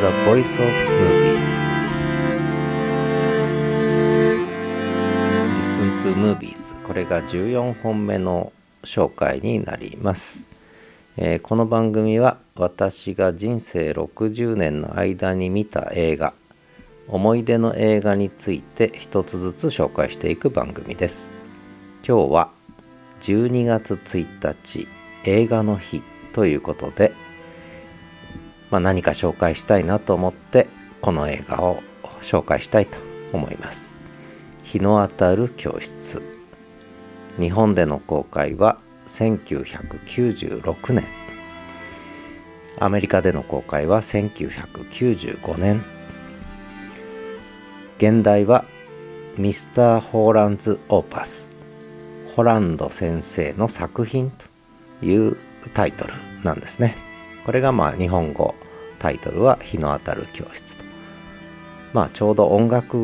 the Voice of Movies. Listen to Movies. これが14本目の紹介になります、えー、この番組は私が人生60年の間に見た映画思い出の映画について一つずつ紹介していく番組です。今日は12月1日映画の日ということでまあ、何か紹介したいなと思ってこの映画を紹介したいと思います。日の当たる教室。日本での公開は1996年。アメリカでの公開は1995年。現代はミスター・ホーランズ・オーパス。ホランド先生の作品というタイトルなんですね。これがまあ日本語タイトルは「日の当たる教室」と。まあちょうど音楽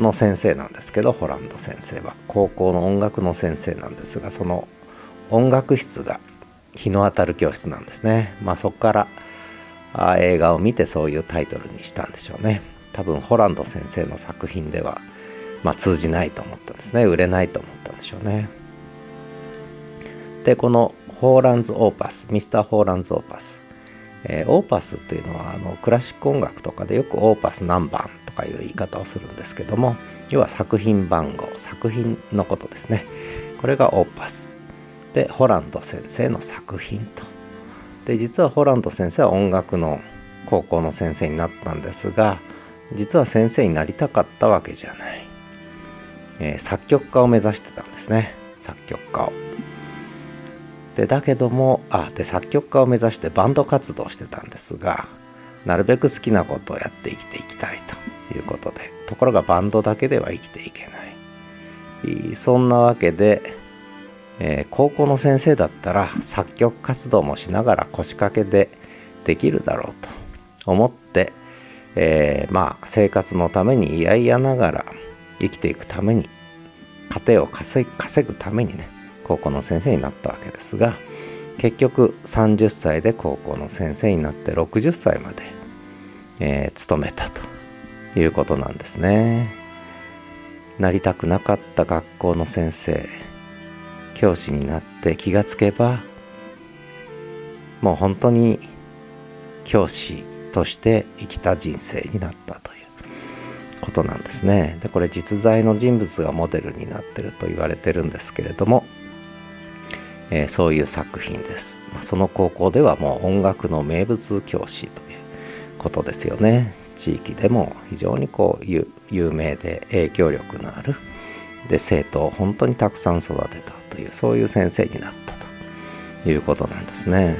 の先生なんですけどホランド先生は高校の音楽の先生なんですがその音楽室が日の当たる教室なんですね。まあそこからあ映画を見てそういうタイトルにしたんでしょうね。多分ホランド先生の作品では、まあ、通じないと思ったんですね売れないと思ったんでしょうね。でこの Holland's Opus Mr. Holland's Opus。えー、 Opus というのはあのクラシック音楽とかでよく Opus 何番とかいう言い方をするんですけども要は作品番号作品のことですね。これが Opus。でホランド先生の作品と。で実はホランド先生は音楽の高校の先生になったんですが実は先生になりたかったわけじゃない、えー、作曲家を目指してたんですね。作曲家を。でだけどもあで作曲家を目指してバンド活動してたんですがなるべく好きなことをやって生きていきたいということでところがバンドだけでは生きていけない。そんなわけで、えー、高校の先生だったら作曲活動もしながら腰掛けでできるだろうと思って、えー、まあ生活のために嫌々ながら生きていくために家庭を稼ぐためにね高校の先生になったわけですが結局30歳で高校の先生になって60歳まで、えー、勤めたということなんですね。なりたくなかった学校の先生教師になって気がつけばもう本当に教師として生きた人生になったということなんですね。でこれ実在の人物がモデルになっていると言われてるんですけれどもえー、そういう作品です、まあ、その高校ではもう音楽の名物教師ということですよね。地域でも非常にこう有名で影響力のある。で生徒を本当にたくさん育てたというそういう先生になったということなんですね。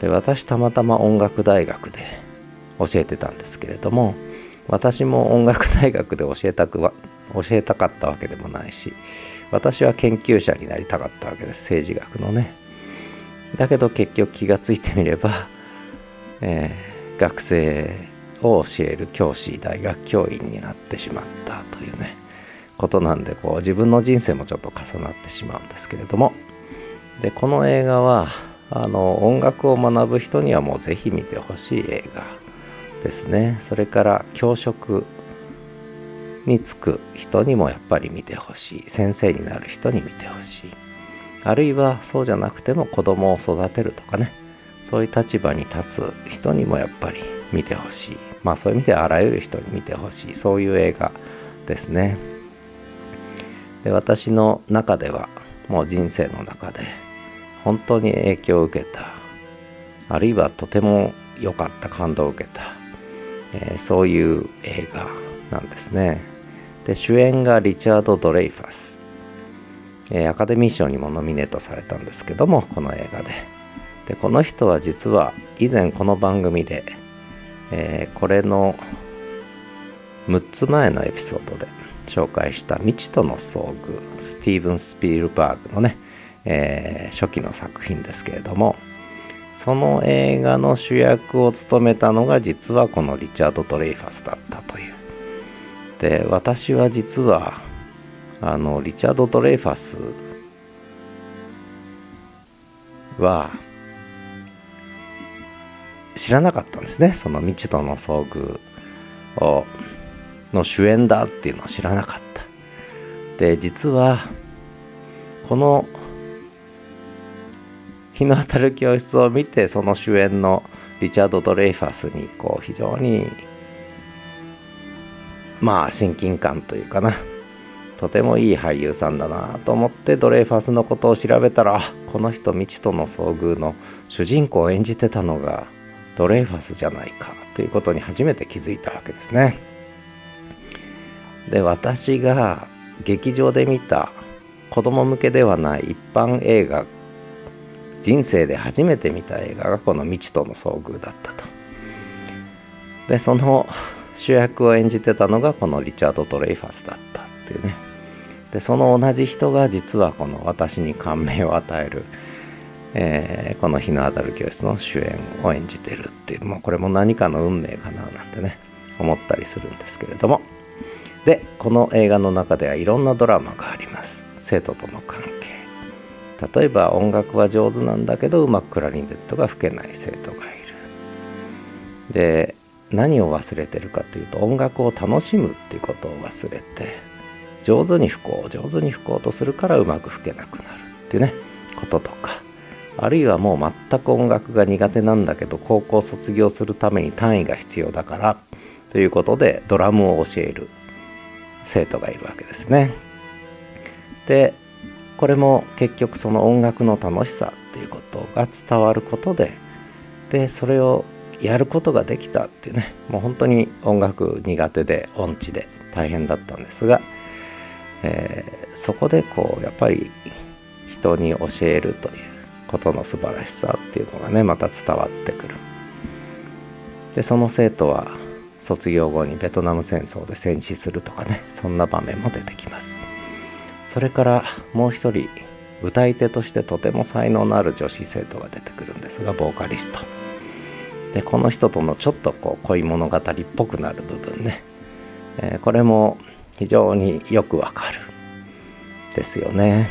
で私たまたま音楽大学で教えてたんですけれども私も音楽大学で教えたくは教えたかったわけでもないし私は研究者になりたかったわけです政治学のね。だけど結局気がついてみれば、えー、学生を教える教師大学教員になってしまったというねことなんでこう自分の人生もちょっと重なってしまうんですけれども。でこの映画はあの音楽を学ぶ人にはもうぜひ見てほしい映画ですね。それから教職につく人にもやっぱり見てほしい。先生になる人に見てほしい。あるいはそうじゃなくても子供を育てるとかね。そういう立場に立つ人にもやっぱり見てほしい。まあそういう意味ではあらゆる人に見てほしい。そういう映画ですね。で私の中ではもう人生の中で本当に影響を受けたあるいはとても良かった感動を受けた、えー、そういう映画なんですね。で主演がリチャード・ドレイファス、えー、アカデミー賞にもノミネートされたんですけどもこの映画で。でこの人は実は以前この番組で、えー、これの6つ前のエピソードで紹介した「未知との遭遇」スティーブン・スピルバーグのね、えー、初期の作品ですけれどもその映画の主役を務めたのが実はこのリチャード・ドレイファスだったというで私は実はあのリチャード・ドレイファスは知らなかったんですね。その未知との遭遇をの主演だっていうのを知らなかった。で実はこの日の当たる教室を見てその主演のリチャード・ドレイファスにこう非常にまあ親近感というかなとてもいい俳優さんだなと思ってドレイファスのことを調べたらこの人未知との遭遇の主人公を演じてたのがドレイファスじゃないかということに初めて気づいたわけですね。で私が劇場で見た子供向けではない一般映画人生で初めて見た映画がこの未知との遭遇だったと。でその主役を演じてたのがこのリチャード・ドレイファスだったっていうね。でその同じ人が実はこの私に感銘を与える、えー、この日の当たる教室の主演を演じてるっていう、まあ、これも何かの運命かななんてね思ったりするんですけれども。でこの映画の中ではいろんなドラマがあります。生徒との関係。例えば音楽は上手なんだけどうまくクラリネットが吹けない生徒がいる。で何を忘れてるかというと音楽を楽しむっていうことを忘れて上手に吹こう上手に吹こうとするからうまく吹けなくなるっていうねこととかあるいはもう全く音楽が苦手なんだけど高校卒業するために単位が必要だからということでドラムを教える生徒がいるわけですね。でこれも結局その音楽の楽しさっていうことが伝わることででそれをやることができたっていうねもう本当に音楽苦手で音痴で大変だったんですが、えー、そこでこうやっぱり人に教えるということの素晴らしさっていうのがねまた伝わってくる。でその生徒は卒業後にベトナム戦争で戦死するとかねそんな場面も出てきますそれからもう一人歌い手としてとても才能のある女子生徒が出てくるんですがボーカリストでこの人とのちょっとこう恋物語っぽくなる部分ね、えー、これも非常によくわかるですよね。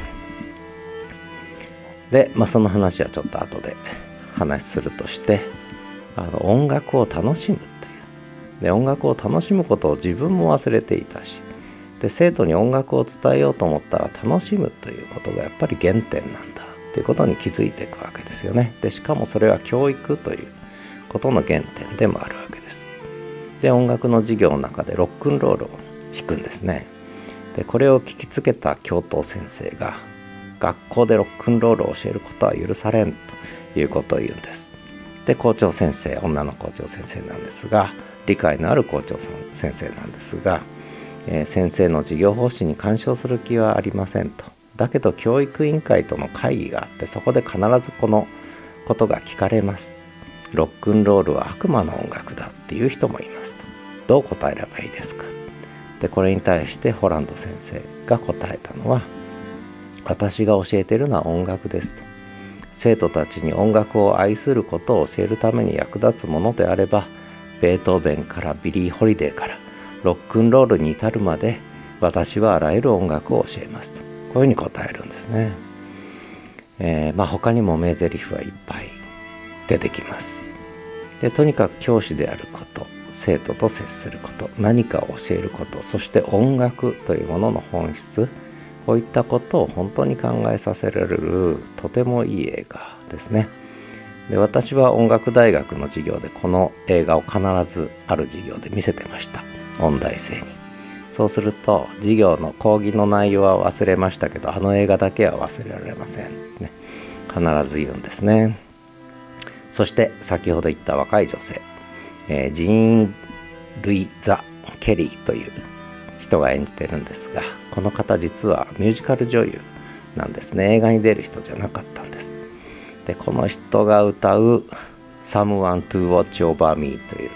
で、まあ、その話はちょっと後で話するとしてあの音楽を楽しむという。で音楽を楽しむことを自分も忘れていたしで生徒に音楽を伝えようと思ったら楽しむということがやっぱり原点なんだということに気づいていくわけですよね。でしかもそれは教育ということの原点でもあるわけです。で音楽の授業の中でロックンロールを弾くんですね。でこれを聞きつけた教頭先生が学校でロックンロールを教えることは許されんということを言うんです。で校長先生女の校長先生なんですが理解のある校長さん先生なんですが、えー、先生の授業方針に干渉する気はありませんと。だけど教育委員会との会議があってそこで必ずこのことが聞かれます。ロックンロールは悪魔の音楽だっていう人もいますと。どう答えればいいですか？でこれに対してホランド先生が答えたのは私が教えてるのは音楽ですと。生徒たちに音楽を愛することを教えるために役立つものであればベートーベンからビリー・ホリデーからロックンロールに至るまで私はあらゆる音楽を教えますと。こういうふうに答えるんですね、えー、まあ他にも名台詞はいっぱい出てきます。でとにかく教師であること生徒と接すること何かを教えることそして音楽というものの本質こういったことを本当に考えさせられるとてもいい映画ですね。で私は音楽大学の授業でこの映画を必ずある授業で見せてました。音大生に。そうすると授業の講義の内容は忘れましたけどあの映画だけは忘れられません。ね。必ず言うんですね。そして先ほど言った若い女性、えー、ジーン・ルイ・ザ・ケリーという人が演じてるんですがこの方実はミュージカル女優なんですね。映画に出る人じゃなかったんです。でこの人が歌う「Someone to Watch Over Me」という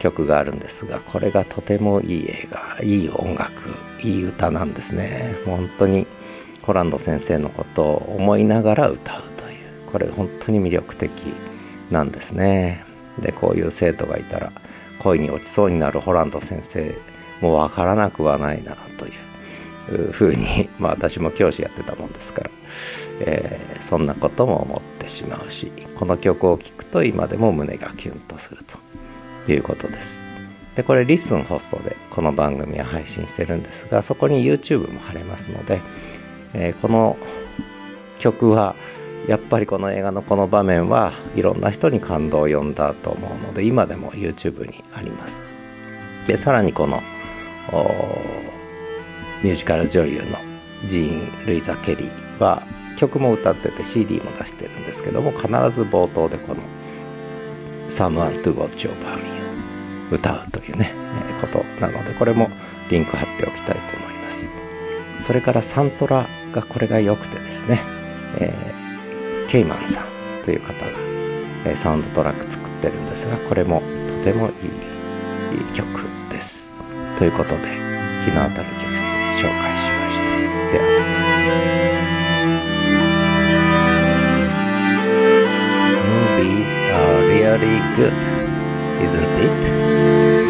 曲があるんですがこれがとてもいい映画いい音楽いい歌なんですね。本当にホランド先生のことを思いながら歌うというこれ本当に魅力的なんですねでこういう生徒がいたら恋に落ちそうになるホランド先生もう分からなくはないなというふうに、まあ、私も教師やってたもんですから、えー、そんなことも思ってしまうしこの曲を聴くと今でも胸がキュンとするということです。でこれリッスンホストでこの番組は配信してるんですがそこに YouTube も貼れますので、えー、この曲はやっぱりこの映画のこの場面はいろんな人に感動を呼んだと思うので今でも YouTube にあります。でさらにこのミュージカル女優のジーン・ルイザ・ケリーは曲も歌ってて CD も出してるんですけども必ず冒頭でこの「Someone to Watch Over Me」を歌うというね、えことなのでこれもリンク貼っておきたいと思います。それからサントラがこれが良くてですね、えー、ケイマンさんという方が、サウンドトラック作ってるんですがこれもとてもいい曲です。ということで日の当たる曲室紹介しました。ではまた。Movies are really good, isn't it?